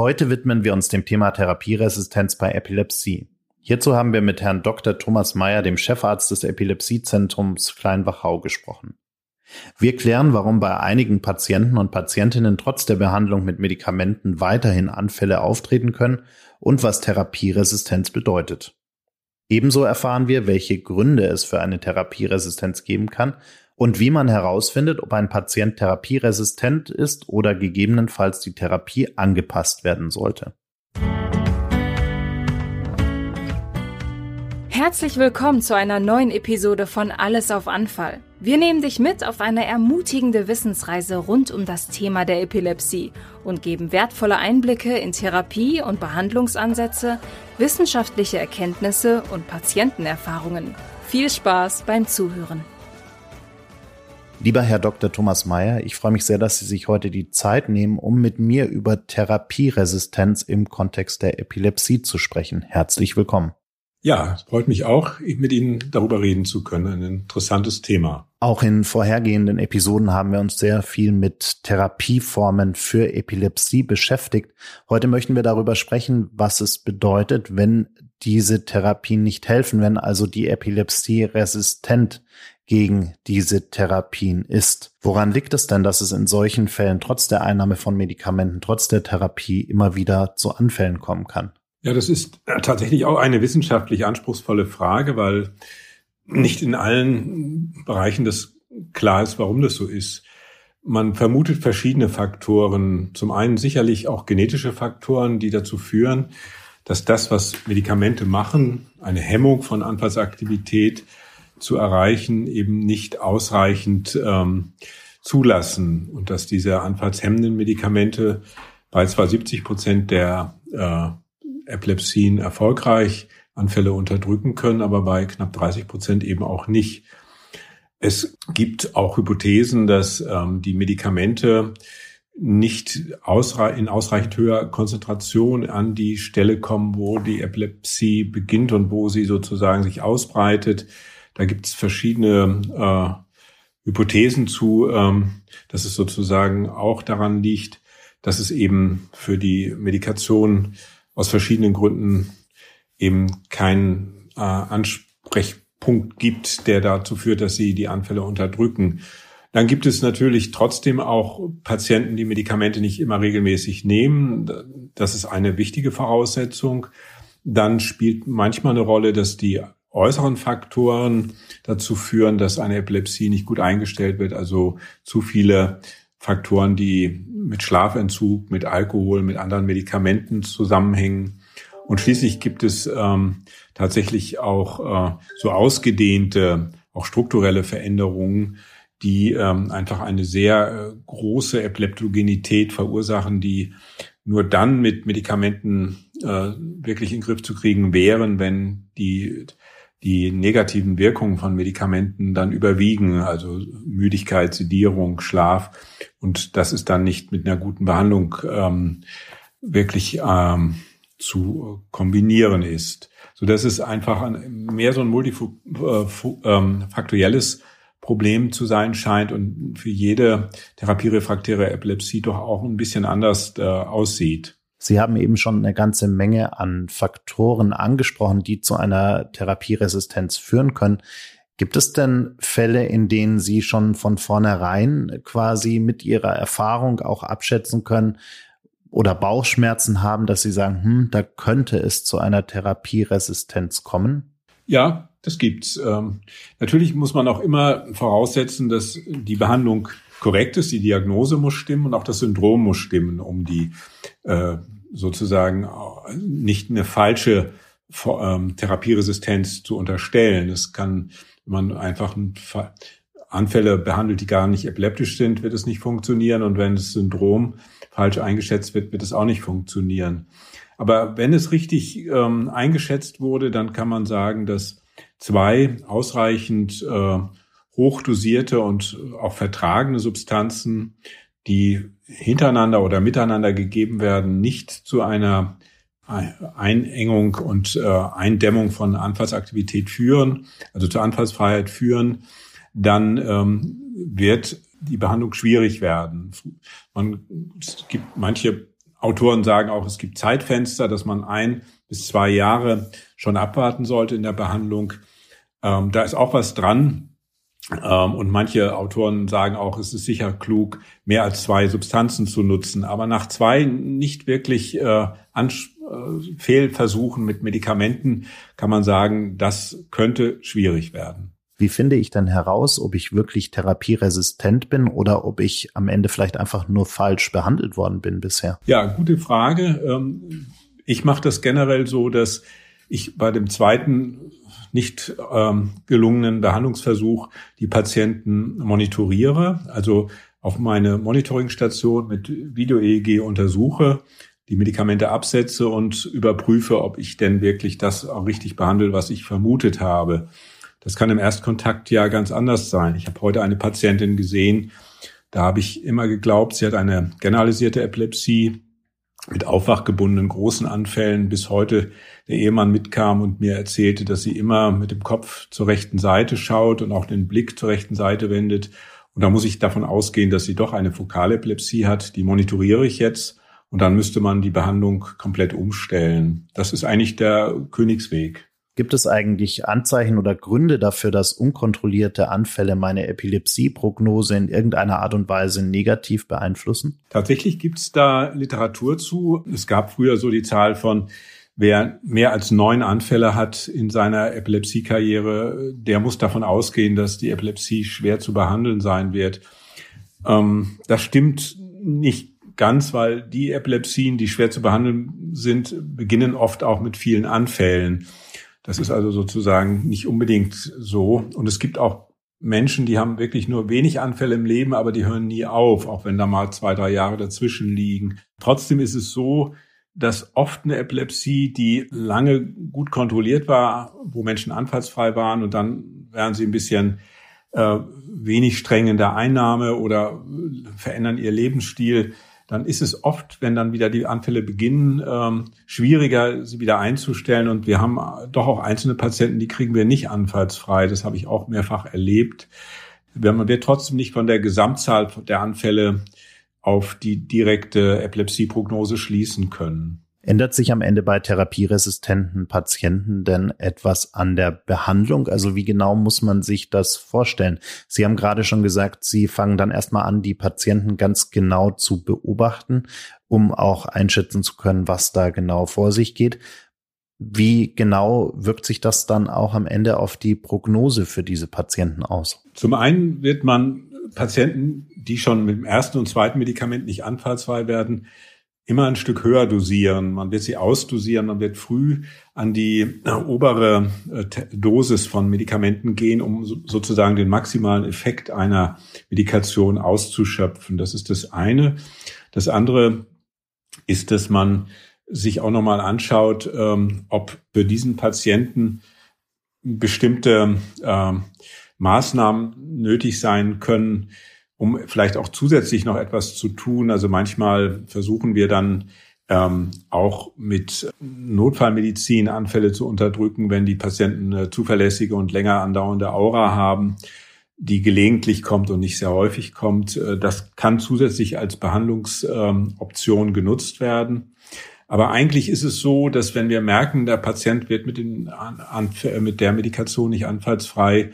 Heute widmen wir uns dem Thema Therapieresistenz bei Epilepsie. Hierzu haben wir mit Herrn Dr. Thomas Meyer, dem Chefarzt des Epilepsiezentrums Kleinwachau, gesprochen. Wir klären, warum bei einigen Patienten und Patientinnen trotz der Behandlung mit Medikamenten weiterhin Anfälle auftreten können und was Therapieresistenz bedeutet. Ebenso erfahren wir, welche Gründe es für eine Therapieresistenz geben kann und wie man herausfindet, ob ein Patient therapieresistent ist oder gegebenenfalls die Therapie angepasst werden sollte. Herzlich willkommen zu einer neuen Episode von Alles auf Anfall. Wir nehmen dich mit auf eine ermutigende Wissensreise rund um das Thema der Epilepsie und geben wertvolle Einblicke in Therapie- und Behandlungsansätze, wissenschaftliche Erkenntnisse und Patientenerfahrungen. Viel Spaß beim Zuhören. Lieber Herr Dr. Thomas Mayer, ich freue mich sehr, dass Sie sich heute die Zeit nehmen, um mit mir über Therapieresistenz im Kontext der Epilepsie zu sprechen. Herzlich willkommen. Ja, es freut mich auch, mit Ihnen darüber reden zu können. Ein interessantes Thema. Auch in vorhergehenden Episoden haben wir uns sehr viel mit Therapieformen für Epilepsie beschäftigt. Heute möchten wir darüber sprechen, was es bedeutet, wenn diese Therapien nicht helfen, wenn also die Epilepsie resistent gegen diese Therapien ist. Woran liegt es denn, dass es in solchen Fällen trotz der Einnahme von Medikamenten, trotz der Therapie immer wieder zu Anfällen kommen kann? Ja, das ist tatsächlich auch eine wissenschaftlich anspruchsvolle Frage, weil nicht in allen Bereichen das klar ist, warum das so ist. Man vermutet verschiedene Faktoren. Zum einen sicherlich auch genetische Faktoren, die dazu führen, dass das, was Medikamente machen, eine Hemmung von Anfallsaktivität zu erreichen, eben nicht ausreichend ähm, zulassen und dass diese anfallshemmenden Medikamente bei zwar 70 Prozent der äh, Epilepsien erfolgreich Anfälle unterdrücken können, aber bei knapp 30 Prozent eben auch nicht. Es gibt auch Hypothesen, dass ähm, die Medikamente nicht ausre in ausreichend höherer Konzentration an die Stelle kommen, wo die Epilepsie beginnt und wo sie sozusagen sich ausbreitet. Da gibt es verschiedene äh, Hypothesen zu, ähm, dass es sozusagen auch daran liegt, dass es eben für die Medikation aus verschiedenen Gründen eben keinen äh, Ansprechpunkt gibt, der dazu führt, dass sie die Anfälle unterdrücken. Dann gibt es natürlich trotzdem auch Patienten, die Medikamente nicht immer regelmäßig nehmen. Das ist eine wichtige Voraussetzung. Dann spielt manchmal eine Rolle, dass die äußeren Faktoren dazu führen, dass eine Epilepsie nicht gut eingestellt wird. Also zu viele Faktoren, die mit Schlafentzug, mit Alkohol, mit anderen Medikamenten zusammenhängen. Und schließlich gibt es ähm, tatsächlich auch äh, so ausgedehnte, auch strukturelle Veränderungen, die ähm, einfach eine sehr äh, große Epileptogenität verursachen, die nur dann mit Medikamenten äh, wirklich in den Griff zu kriegen wären, wenn die die negativen Wirkungen von Medikamenten dann überwiegen, also Müdigkeit, Sedierung, Schlaf. Und das ist dann nicht mit einer guten Behandlung ähm, wirklich ähm, zu kombinieren ist. So dass es einfach ein, mehr so ein multifaktorielles äh, ähm, Problem zu sein scheint und für jede therapierefraktäre Epilepsie doch auch ein bisschen anders äh, aussieht. Sie haben eben schon eine ganze Menge an Faktoren angesprochen, die zu einer Therapieresistenz führen können. Gibt es denn Fälle, in denen Sie schon von vornherein quasi mit Ihrer Erfahrung auch abschätzen können oder Bauchschmerzen haben, dass Sie sagen, hm, da könnte es zu einer Therapieresistenz kommen? Ja, das gibt's. Ähm, natürlich muss man auch immer voraussetzen, dass die Behandlung korrekt ist, die Diagnose muss stimmen und auch das Syndrom muss stimmen, um die äh, sozusagen nicht eine falsche ähm, Therapieresistenz zu unterstellen. Es kann, wenn man einfach Anfälle behandelt, die gar nicht epileptisch sind, wird es nicht funktionieren. Und wenn das Syndrom falsch eingeschätzt wird, wird es auch nicht funktionieren. Aber wenn es richtig ähm, eingeschätzt wurde, dann kann man sagen, dass zwei ausreichend äh, hochdosierte und auch vertragene Substanzen, die hintereinander oder miteinander gegeben werden, nicht zu einer Einengung und äh, Eindämmung von Anfallsaktivität führen, also zur Anfallsfreiheit führen, dann ähm, wird die Behandlung schwierig werden. Man, es gibt manche Autoren sagen auch, es gibt Zeitfenster, dass man ein bis zwei Jahre schon abwarten sollte in der Behandlung. Ähm, da ist auch was dran. Ähm, und manche Autoren sagen auch, es ist sicher klug, mehr als zwei Substanzen zu nutzen. Aber nach zwei nicht wirklich äh, äh, Fehlversuchen mit Medikamenten kann man sagen, das könnte schwierig werden. Wie finde ich denn heraus, ob ich wirklich therapieresistent bin oder ob ich am Ende vielleicht einfach nur falsch behandelt worden bin bisher? Ja, gute Frage. Ähm, ich mache das generell so, dass ich bei dem zweiten nicht ähm, gelungenen Behandlungsversuch die Patienten monitoriere, also auf meine Monitoringstation mit Video-EEG untersuche, die Medikamente absetze und überprüfe, ob ich denn wirklich das auch richtig behandle, was ich vermutet habe. Das kann im Erstkontakt ja ganz anders sein. Ich habe heute eine Patientin gesehen, da habe ich immer geglaubt, sie hat eine generalisierte Epilepsie mit aufwachgebundenen großen Anfällen, bis heute der Ehemann mitkam und mir erzählte, dass sie immer mit dem Kopf zur rechten Seite schaut und auch den Blick zur rechten Seite wendet. Und da muss ich davon ausgehen, dass sie doch eine Fokalepilepsie hat. Die monitoriere ich jetzt und dann müsste man die Behandlung komplett umstellen. Das ist eigentlich der Königsweg. Gibt es eigentlich Anzeichen oder Gründe dafür, dass unkontrollierte Anfälle meine Epilepsieprognose in irgendeiner Art und Weise negativ beeinflussen? Tatsächlich gibt es da Literatur zu. Es gab früher so die Zahl von Wer mehr als neun Anfälle hat in seiner Epilepsiekarriere, der muss davon ausgehen, dass die Epilepsie schwer zu behandeln sein wird. Ähm, das stimmt nicht ganz, weil die Epilepsien, die schwer zu behandeln sind, beginnen oft auch mit vielen Anfällen. Das ist also sozusagen nicht unbedingt so. Und es gibt auch Menschen, die haben wirklich nur wenig Anfälle im Leben, aber die hören nie auf, auch wenn da mal zwei, drei Jahre dazwischen liegen. Trotzdem ist es so, dass oft eine Epilepsie, die lange gut kontrolliert war, wo Menschen anfallsfrei waren und dann werden sie ein bisschen äh, wenig streng in der Einnahme oder verändern ihr Lebensstil, dann ist es oft, wenn dann wieder die Anfälle beginnen, ähm, schwieriger, sie wieder einzustellen. Und wir haben doch auch einzelne Patienten, die kriegen wir nicht anfallsfrei. Das habe ich auch mehrfach erlebt. Man wird trotzdem nicht von der Gesamtzahl der Anfälle auf die direkte Epilepsieprognose schließen können. Ändert sich am Ende bei therapieresistenten Patienten denn etwas an der Behandlung? Also wie genau muss man sich das vorstellen? Sie haben gerade schon gesagt, Sie fangen dann erstmal an, die Patienten ganz genau zu beobachten, um auch einschätzen zu können, was da genau vor sich geht. Wie genau wirkt sich das dann auch am Ende auf die Prognose für diese Patienten aus? Zum einen wird man Patienten, die schon mit dem ersten und zweiten Medikament nicht anfallsfrei werden, immer ein Stück höher dosieren. Man wird sie ausdosieren, man wird früh an die äh, obere äh, Dosis von Medikamenten gehen, um sozusagen den maximalen Effekt einer Medikation auszuschöpfen. Das ist das eine. Das andere ist, dass man sich auch nochmal anschaut, ähm, ob für diesen Patienten bestimmte äh, Maßnahmen nötig sein können, um vielleicht auch zusätzlich noch etwas zu tun. Also manchmal versuchen wir dann ähm, auch mit Notfallmedizin Anfälle zu unterdrücken, wenn die Patienten eine zuverlässige und länger andauernde Aura haben, die gelegentlich kommt und nicht sehr häufig kommt. Äh, das kann zusätzlich als Behandlungsoption ähm, genutzt werden. Aber eigentlich ist es so, dass wenn wir merken, der Patient wird mit, den, mit der Medikation nicht anfallsfrei,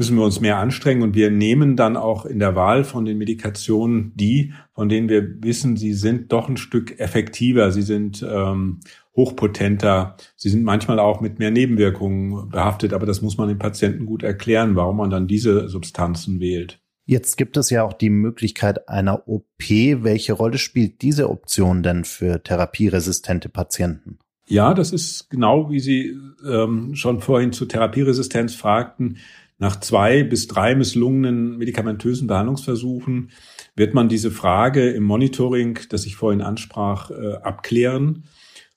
müssen wir uns mehr anstrengen und wir nehmen dann auch in der Wahl von den Medikationen die, von denen wir wissen, sie sind doch ein Stück effektiver, sie sind ähm, hochpotenter, sie sind manchmal auch mit mehr Nebenwirkungen behaftet, aber das muss man den Patienten gut erklären, warum man dann diese Substanzen wählt. Jetzt gibt es ja auch die Möglichkeit einer OP. Welche Rolle spielt diese Option denn für therapieresistente Patienten? Ja, das ist genau wie Sie ähm, schon vorhin zur Therapieresistenz fragten. Nach zwei bis drei misslungenen medikamentösen Behandlungsversuchen wird man diese Frage im Monitoring, das ich vorhin ansprach, äh, abklären.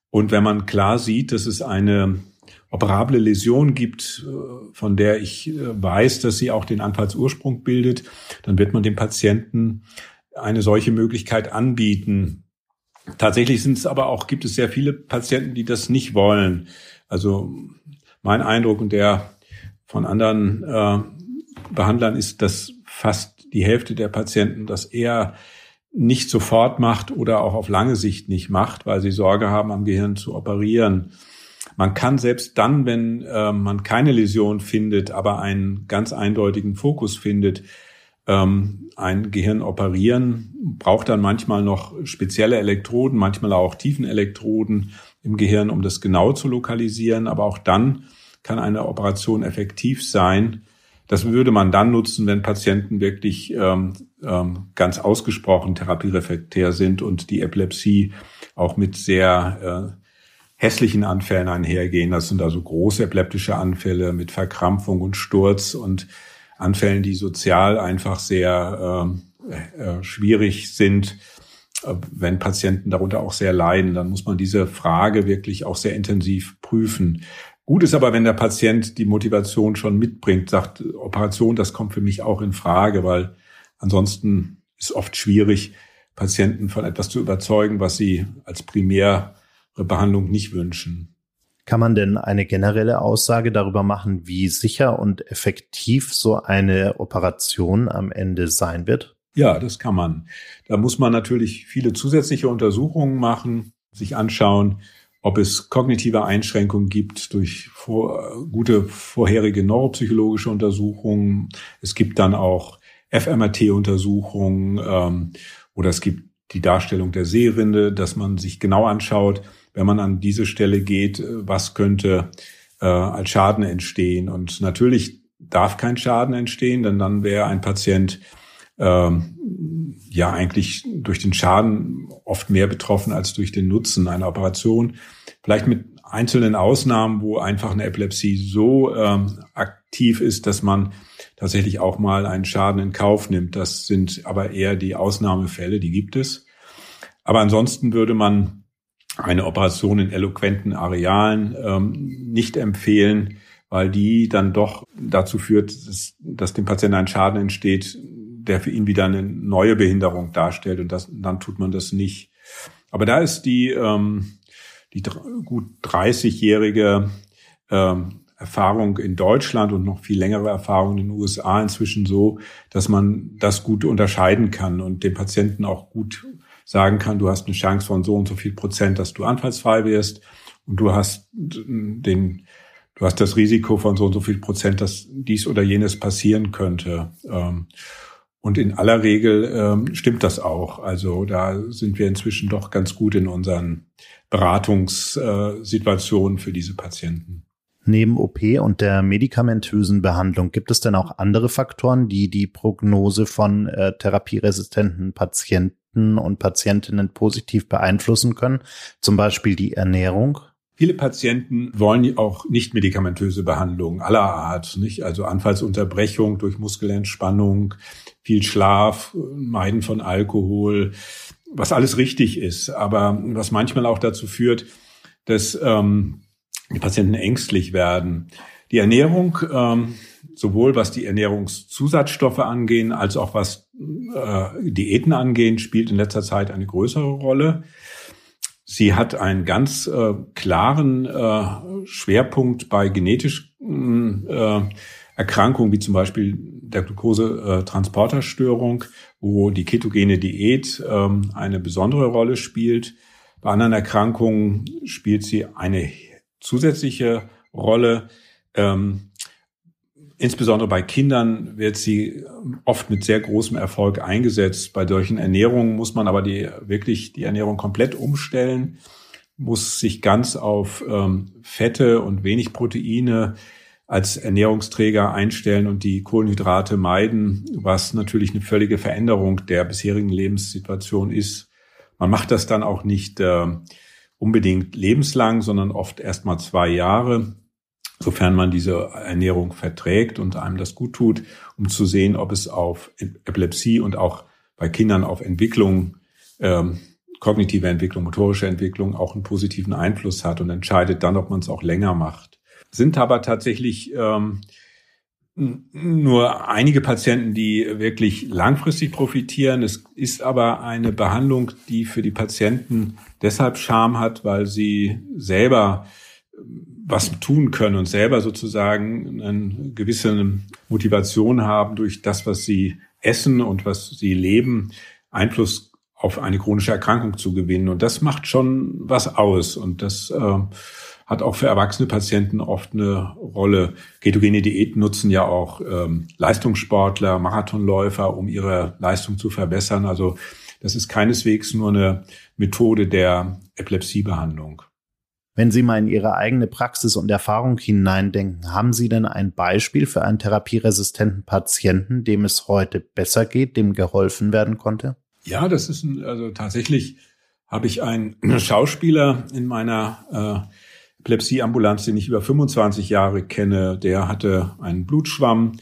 Und wenn man klar sieht, dass es eine operable Läsion gibt, äh, von der ich äh, weiß, dass sie auch den Anfallsursprung bildet, dann wird man dem Patienten eine solche Möglichkeit anbieten. Tatsächlich sind es aber auch, gibt es sehr viele Patienten, die das nicht wollen. Also mein Eindruck und der von anderen äh, Behandlern ist, dass fast die Hälfte der Patienten das eher nicht sofort macht oder auch auf lange Sicht nicht macht, weil sie Sorge haben, am Gehirn zu operieren. Man kann selbst dann, wenn äh, man keine Läsion findet, aber einen ganz eindeutigen Fokus findet, ähm, ein Gehirn operieren, braucht dann manchmal noch spezielle Elektroden, manchmal auch Tiefenelektroden im Gehirn, um das genau zu lokalisieren. Aber auch dann kann eine Operation effektiv sein. Das würde man dann nutzen, wenn Patienten wirklich ähm, ähm, ganz ausgesprochen therapierefraktär sind und die Epilepsie auch mit sehr äh, hässlichen Anfällen einhergehen. Das sind also große epileptische Anfälle mit Verkrampfung und Sturz und Anfällen, die sozial einfach sehr äh, äh, schwierig sind. Äh, wenn Patienten darunter auch sehr leiden, dann muss man diese Frage wirklich auch sehr intensiv prüfen. Gut ist aber, wenn der Patient die Motivation schon mitbringt, sagt, Operation, das kommt für mich auch in Frage, weil ansonsten ist oft schwierig, Patienten von etwas zu überzeugen, was sie als primäre Behandlung nicht wünschen. Kann man denn eine generelle Aussage darüber machen, wie sicher und effektiv so eine Operation am Ende sein wird? Ja, das kann man. Da muss man natürlich viele zusätzliche Untersuchungen machen, sich anschauen, ob es kognitive Einschränkungen gibt durch vor, gute vorherige neuropsychologische Untersuchungen. Es gibt dann auch fMRT-Untersuchungen ähm, oder es gibt die Darstellung der Sehrinde, dass man sich genau anschaut, wenn man an diese Stelle geht, äh, was könnte äh, als Schaden entstehen. Und natürlich darf kein Schaden entstehen, denn dann wäre ein Patient ähm, ja eigentlich durch den Schaden oft mehr betroffen als durch den Nutzen einer Operation. Vielleicht mit einzelnen Ausnahmen, wo einfach eine Epilepsie so ähm, aktiv ist, dass man tatsächlich auch mal einen Schaden in Kauf nimmt. Das sind aber eher die Ausnahmefälle, die gibt es. Aber ansonsten würde man eine Operation in eloquenten Arealen ähm, nicht empfehlen, weil die dann doch dazu führt, dass, dass dem Patienten ein Schaden entsteht, der für ihn wieder eine neue Behinderung darstellt und das, dann tut man das nicht. Aber da ist die, ähm, die gut 30-jährige ähm, Erfahrung in Deutschland und noch viel längere Erfahrung in den USA inzwischen so, dass man das gut unterscheiden kann und dem Patienten auch gut sagen kann, du hast eine Chance von so und so viel Prozent, dass du anfallsfrei wirst und du hast den, du hast das Risiko von so und so viel Prozent, dass dies oder jenes passieren könnte. Ähm, und in aller Regel ähm, stimmt das auch. Also da sind wir inzwischen doch ganz gut in unseren Beratungssituationen für diese Patienten. Neben OP und der medikamentösen Behandlung gibt es denn auch andere Faktoren, die die Prognose von äh, therapieresistenten Patienten und Patientinnen positiv beeinflussen können, zum Beispiel die Ernährung? Viele Patienten wollen auch nicht medikamentöse Behandlungen aller Art, nicht? Also Anfallsunterbrechung durch Muskelentspannung, viel Schlaf, Meiden von Alkohol, was alles richtig ist, aber was manchmal auch dazu führt, dass ähm, die Patienten ängstlich werden. Die Ernährung, ähm, sowohl was die Ernährungszusatzstoffe angehen, als auch was äh, Diäten angehen, spielt in letzter Zeit eine größere Rolle. Sie hat einen ganz äh, klaren äh, Schwerpunkt bei genetischen äh, Erkrankungen, wie zum Beispiel der Glucose-Transporterstörung, wo die ketogene Diät ähm, eine besondere Rolle spielt. Bei anderen Erkrankungen spielt sie eine zusätzliche Rolle. Ähm, insbesondere bei Kindern wird sie oft mit sehr großem Erfolg eingesetzt. Bei solchen Ernährungen muss man aber die, wirklich die Ernährung komplett umstellen, muss sich ganz auf ähm, Fette und wenig Proteine als Ernährungsträger einstellen und die Kohlenhydrate meiden, was natürlich eine völlige Veränderung der bisherigen Lebenssituation ist. Man macht das dann auch nicht äh, unbedingt lebenslang, sondern oft erst mal zwei Jahre, sofern man diese Ernährung verträgt und einem das gut tut, um zu sehen, ob es auf Epilepsie und auch bei Kindern auf Entwicklung, ähm, kognitive Entwicklung, motorische Entwicklung auch einen positiven Einfluss hat und entscheidet dann, ob man es auch länger macht sind aber tatsächlich ähm, nur einige Patienten, die wirklich langfristig profitieren. Es ist aber eine Behandlung, die für die Patienten deshalb Charme hat, weil sie selber was tun können und selber sozusagen eine gewisse Motivation haben, durch das, was sie essen und was sie leben, Einfluss auf eine chronische Erkrankung zu gewinnen. Und das macht schon was aus. Und das äh, hat auch für erwachsene Patienten oft eine Rolle. Ketogene Diäten nutzen ja auch ähm, Leistungssportler, Marathonläufer, um ihre Leistung zu verbessern. Also das ist keineswegs nur eine Methode der Epilepsiebehandlung. Wenn Sie mal in Ihre eigene Praxis und Erfahrung hineindenken, haben Sie denn ein Beispiel für einen therapieresistenten Patienten, dem es heute besser geht, dem geholfen werden konnte? Ja, das ist ein, also tatsächlich habe ich einen Schauspieler in meiner äh, Epilepsieambulanz, den ich über 25 Jahre kenne. Der hatte einen Blutschwamm,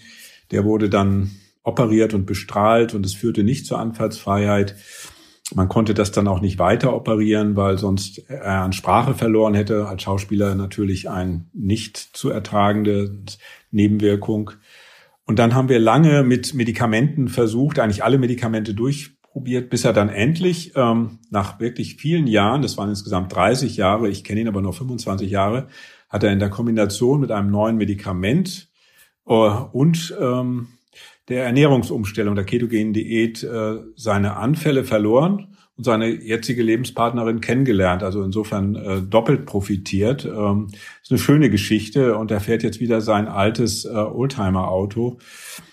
der wurde dann operiert und bestrahlt und es führte nicht zur Anfallsfreiheit. Man konnte das dann auch nicht weiter operieren, weil sonst er an Sprache verloren hätte. Als Schauspieler natürlich ein nicht zu ertragende Nebenwirkung. Und dann haben wir lange mit Medikamenten versucht, eigentlich alle Medikamente durchprobiert, bis er dann endlich ähm, nach wirklich vielen Jahren, das waren insgesamt 30 Jahre, ich kenne ihn aber nur 25 Jahre, hat er in der Kombination mit einem neuen Medikament äh, und ähm, der Ernährungsumstellung, der ketogenen Diät, äh, seine Anfälle verloren und seine jetzige Lebenspartnerin kennengelernt. Also insofern äh, doppelt profitiert. Ähm, ist eine schöne Geschichte und er fährt jetzt wieder sein altes äh, Oldtimer-Auto.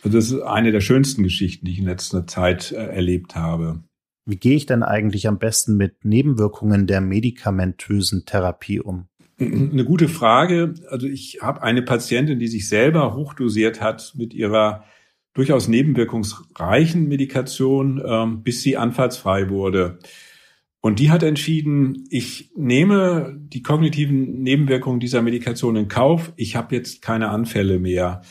Also das ist eine der schönsten Geschichten, die ich in letzter Zeit äh, erlebt habe. Wie gehe ich denn eigentlich am besten mit Nebenwirkungen der medikamentösen Therapie um? Eine gute Frage. Also ich habe eine Patientin, die sich selber hochdosiert hat mit ihrer durchaus nebenwirkungsreichen Medikation, ähm, bis sie anfallsfrei wurde. Und die hat entschieden, ich nehme die kognitiven Nebenwirkungen dieser Medikation in Kauf. Ich habe jetzt keine Anfälle mehr.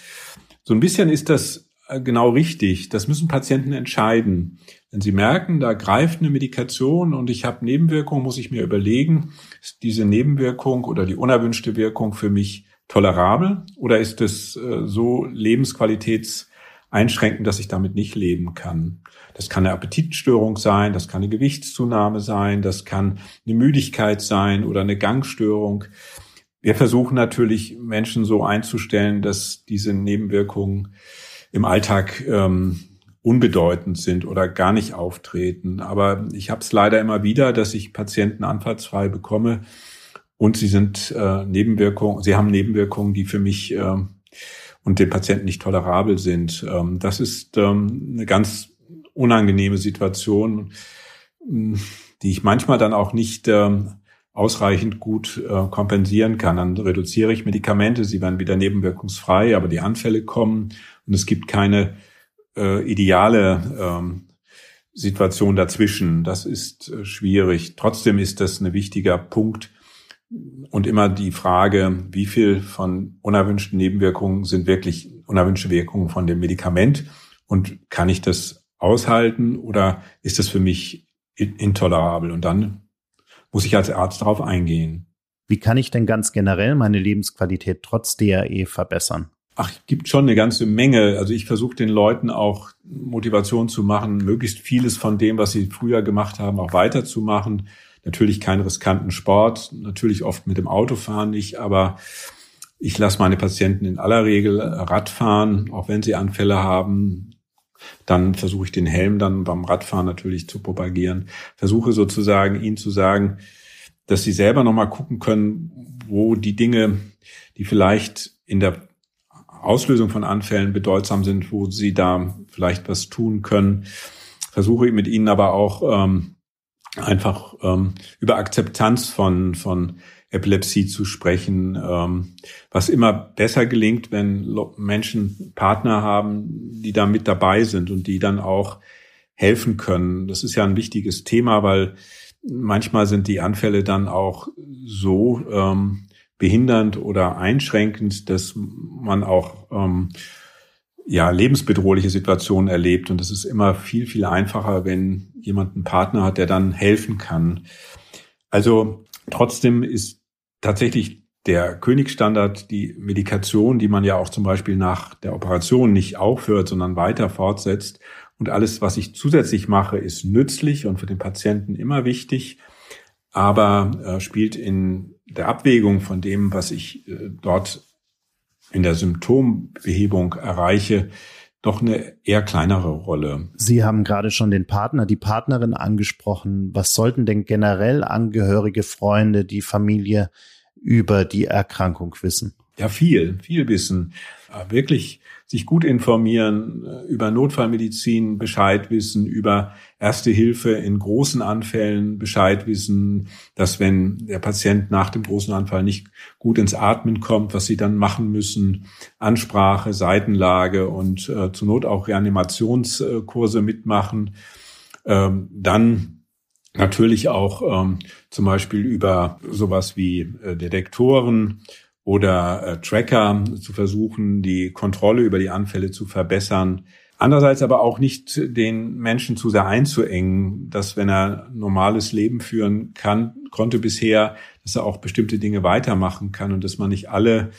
So ein bisschen ist das äh, genau richtig. Das müssen Patienten entscheiden. Wenn sie merken, da greift eine Medikation und ich habe Nebenwirkungen, muss ich mir überlegen, ist diese Nebenwirkung oder die unerwünschte Wirkung für mich tolerabel oder ist es äh, so lebensqualitäts einschränken, dass ich damit nicht leben kann. Das kann eine Appetitstörung sein, das kann eine Gewichtszunahme sein, das kann eine Müdigkeit sein oder eine Gangstörung. Wir versuchen natürlich Menschen so einzustellen, dass diese Nebenwirkungen im Alltag ähm, unbedeutend sind oder gar nicht auftreten. Aber ich habe es leider immer wieder, dass ich Patienten anfallsfrei bekomme und sie sind äh, Nebenwirkungen, sie haben Nebenwirkungen, die für mich äh, und den Patienten nicht tolerabel sind. Ähm, das ist ähm, eine ganz unangenehme Situation, hm, die ich manchmal dann auch nicht ähm, ausreichend gut äh, kompensieren kann. Dann reduziere ich Medikamente, sie werden wieder nebenwirkungsfrei, aber die Anfälle kommen und es gibt keine äh, ideale Situation dazwischen. Das ist äh, schwierig. Trotzdem ist das ein wichtiger Punkt, und immer die Frage, wie viel von unerwünschten Nebenwirkungen sind wirklich unerwünschte Wirkungen von dem Medikament und kann ich das aushalten oder ist das für mich intolerabel? Und dann muss ich als Arzt darauf eingehen. Wie kann ich denn ganz generell meine Lebensqualität trotz DRE verbessern? Ach, gibt schon eine ganze Menge. Also ich versuche den Leuten auch Motivation zu machen, möglichst vieles von dem, was sie früher gemacht haben, auch weiterzumachen natürlich keinen riskanten Sport, natürlich oft mit dem Autofahren nicht, aber ich lasse meine Patienten in aller Regel Radfahren, auch wenn sie Anfälle haben. Dann versuche ich den Helm dann beim Radfahren natürlich zu propagieren. Versuche sozusagen ihnen zu sagen, dass sie selber nochmal gucken können, wo die Dinge, die vielleicht in der Auslösung von Anfällen bedeutsam sind, wo sie da vielleicht was tun können. Versuche mit ihnen aber auch ähm, einfach ähm, über Akzeptanz von, von Epilepsie zu sprechen, ähm, was immer besser gelingt, wenn Menschen Partner haben, die da mit dabei sind und die dann auch helfen können. Das ist ja ein wichtiges Thema, weil manchmal sind die Anfälle dann auch so ähm, behindernd oder einschränkend, dass man auch ähm, ja, lebensbedrohliche Situationen erlebt. Und es ist immer viel, viel einfacher, wenn jemand einen Partner hat, der dann helfen kann. Also trotzdem ist tatsächlich der Königsstandard die Medikation, die man ja auch zum Beispiel nach der Operation nicht aufhört, sondern weiter fortsetzt. Und alles, was ich zusätzlich mache, ist nützlich und für den Patienten immer wichtig, aber äh, spielt in der Abwägung von dem, was ich äh, dort in der Symptombehebung erreiche, doch eine eher kleinere Rolle. Sie haben gerade schon den Partner, die Partnerin angesprochen. Was sollten denn generell Angehörige, Freunde, die Familie über die Erkrankung wissen? Ja, viel, viel wissen. Wirklich sich gut informieren, äh, über Notfallmedizin Bescheid wissen, über Erste Hilfe in großen Anfällen Bescheid wissen, dass wenn der Patient nach dem großen Anfall nicht gut ins Atmen kommt, was sie dann machen müssen, Ansprache, Seitenlage und äh, zur Not auch Reanimationskurse mitmachen. Ähm, dann natürlich auch ähm, zum Beispiel über sowas wie äh, Detektoren oder äh, Tracker zu versuchen, die Kontrolle über die Anfälle zu verbessern. Andererseits aber auch nicht den Menschen zu sehr einzuengen, dass wenn er normales Leben führen kann, konnte bisher, dass er auch bestimmte Dinge weitermachen kann und dass man nicht alle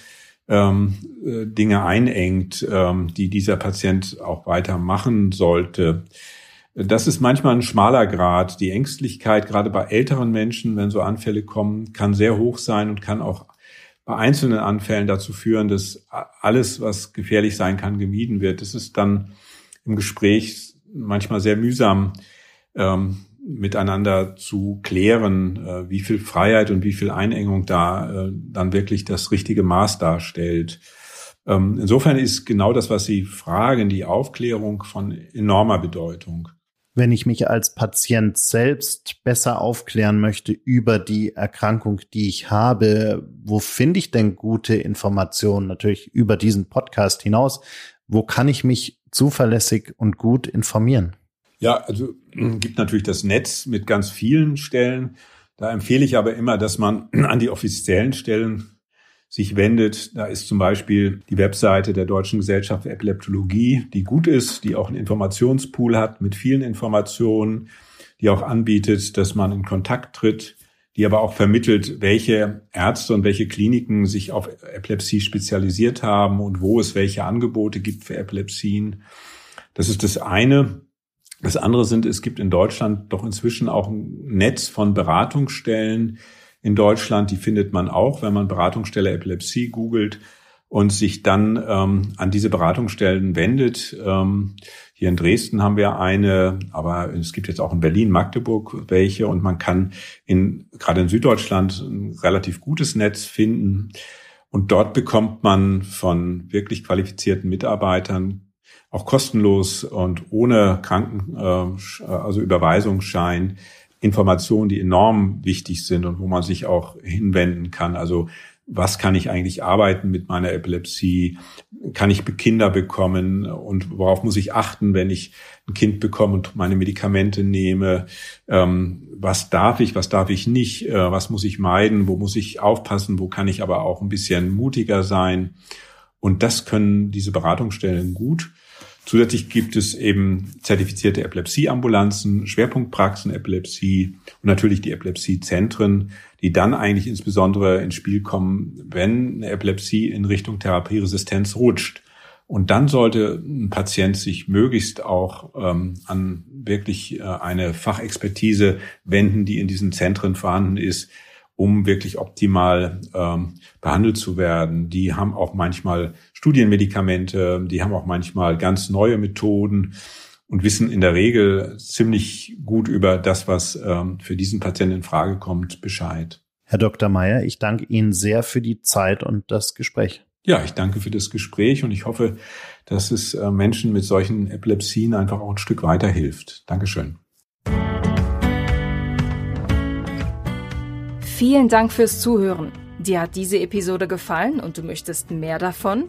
ähm, äh, Dinge einengt, ähm, die dieser Patient auch weitermachen sollte. Das ist manchmal ein schmaler Grad. Die Ängstlichkeit, gerade bei älteren Menschen, wenn so Anfälle kommen, kann sehr hoch sein und kann auch bei einzelnen Anfällen dazu führen, dass alles, was gefährlich sein kann, gemieden wird. Das ist dann im Gespräch manchmal sehr mühsam ähm, miteinander zu klären, äh, wie viel Freiheit und wie viel Einengung da äh, dann wirklich das richtige Maß darstellt. Ähm, insofern ist genau das, was Sie fragen, die Aufklärung von enormer Bedeutung wenn ich mich als Patient selbst besser aufklären möchte über die Erkrankung, die ich habe, wo finde ich denn gute Informationen? Natürlich über diesen Podcast hinaus. Wo kann ich mich zuverlässig und gut informieren? Ja, also gibt natürlich das Netz mit ganz vielen Stellen. Da empfehle ich aber immer, dass man an die offiziellen Stellen sich wendet. Da ist zum Beispiel die Webseite der Deutschen Gesellschaft für Epileptologie, die gut ist, die auch einen Informationspool hat mit vielen Informationen, die auch anbietet, dass man in Kontakt tritt, die aber auch vermittelt, welche Ärzte und welche Kliniken sich auf Epilepsie spezialisiert haben und wo es welche Angebote gibt für Epilepsien. Das ist das eine. Das andere sind, es gibt in Deutschland doch inzwischen auch ein Netz von Beratungsstellen, in Deutschland. Die findet man auch, wenn man Beratungsstelle Epilepsie googelt und sich dann ähm, an diese Beratungsstellen wendet. Ähm, hier in Dresden haben wir eine, aber es gibt jetzt auch in Berlin, Magdeburg welche und man kann in, gerade in Süddeutschland ein relativ gutes Netz finden. Und dort bekommt man von wirklich qualifizierten Mitarbeitern auch kostenlos und ohne Kranken, äh, also Überweisungsschein Informationen, die enorm wichtig sind und wo man sich auch hinwenden kann. Also was kann ich eigentlich arbeiten mit meiner Epilepsie? Kann ich Kinder bekommen? Und worauf muss ich achten, wenn ich ein Kind bekomme und meine Medikamente nehme? Ähm, was darf ich, was darf ich nicht? Äh, was muss ich meiden? Wo muss ich aufpassen? Wo kann ich aber auch ein bisschen mutiger sein? Und das können diese Beratungsstellen gut. Zusätzlich gibt es eben zertifizierte Epilepsieambulanzen, Schwerpunktpraxen Epilepsie und natürlich die Epilepsiezentren, die dann eigentlich insbesondere ins Spiel kommen, wenn eine Epilepsie in Richtung Therapieresistenz rutscht. Und dann sollte ein Patient sich möglichst auch ähm, an wirklich äh, eine Fachexpertise wenden, die in diesen Zentren vorhanden ist, um wirklich optimal ähm, behandelt zu werden. Die haben auch manchmal Studienmedikamente, die haben auch manchmal ganz neue Methoden und wissen in der Regel ziemlich gut über das, was ähm, für diesen Patienten in Frage kommt, Bescheid. Herr Dr. Meyer, ich danke Ihnen sehr für die Zeit und das Gespräch. Ja, ich danke für das Gespräch und ich hoffe, dass es äh, Menschen mit solchen Epilepsien einfach auch ein Stück weiterhilft. Dankeschön. Vielen Dank fürs Zuhören. Dir hat diese Episode gefallen und du möchtest mehr davon?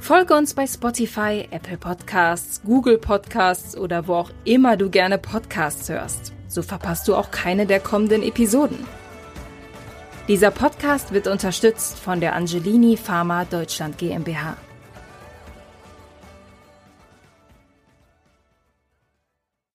Folge uns bei Spotify, Apple Podcasts, Google Podcasts oder wo auch immer du gerne Podcasts hörst. So verpasst du auch keine der kommenden Episoden. Dieser Podcast wird unterstützt von der Angelini Pharma Deutschland GmbH.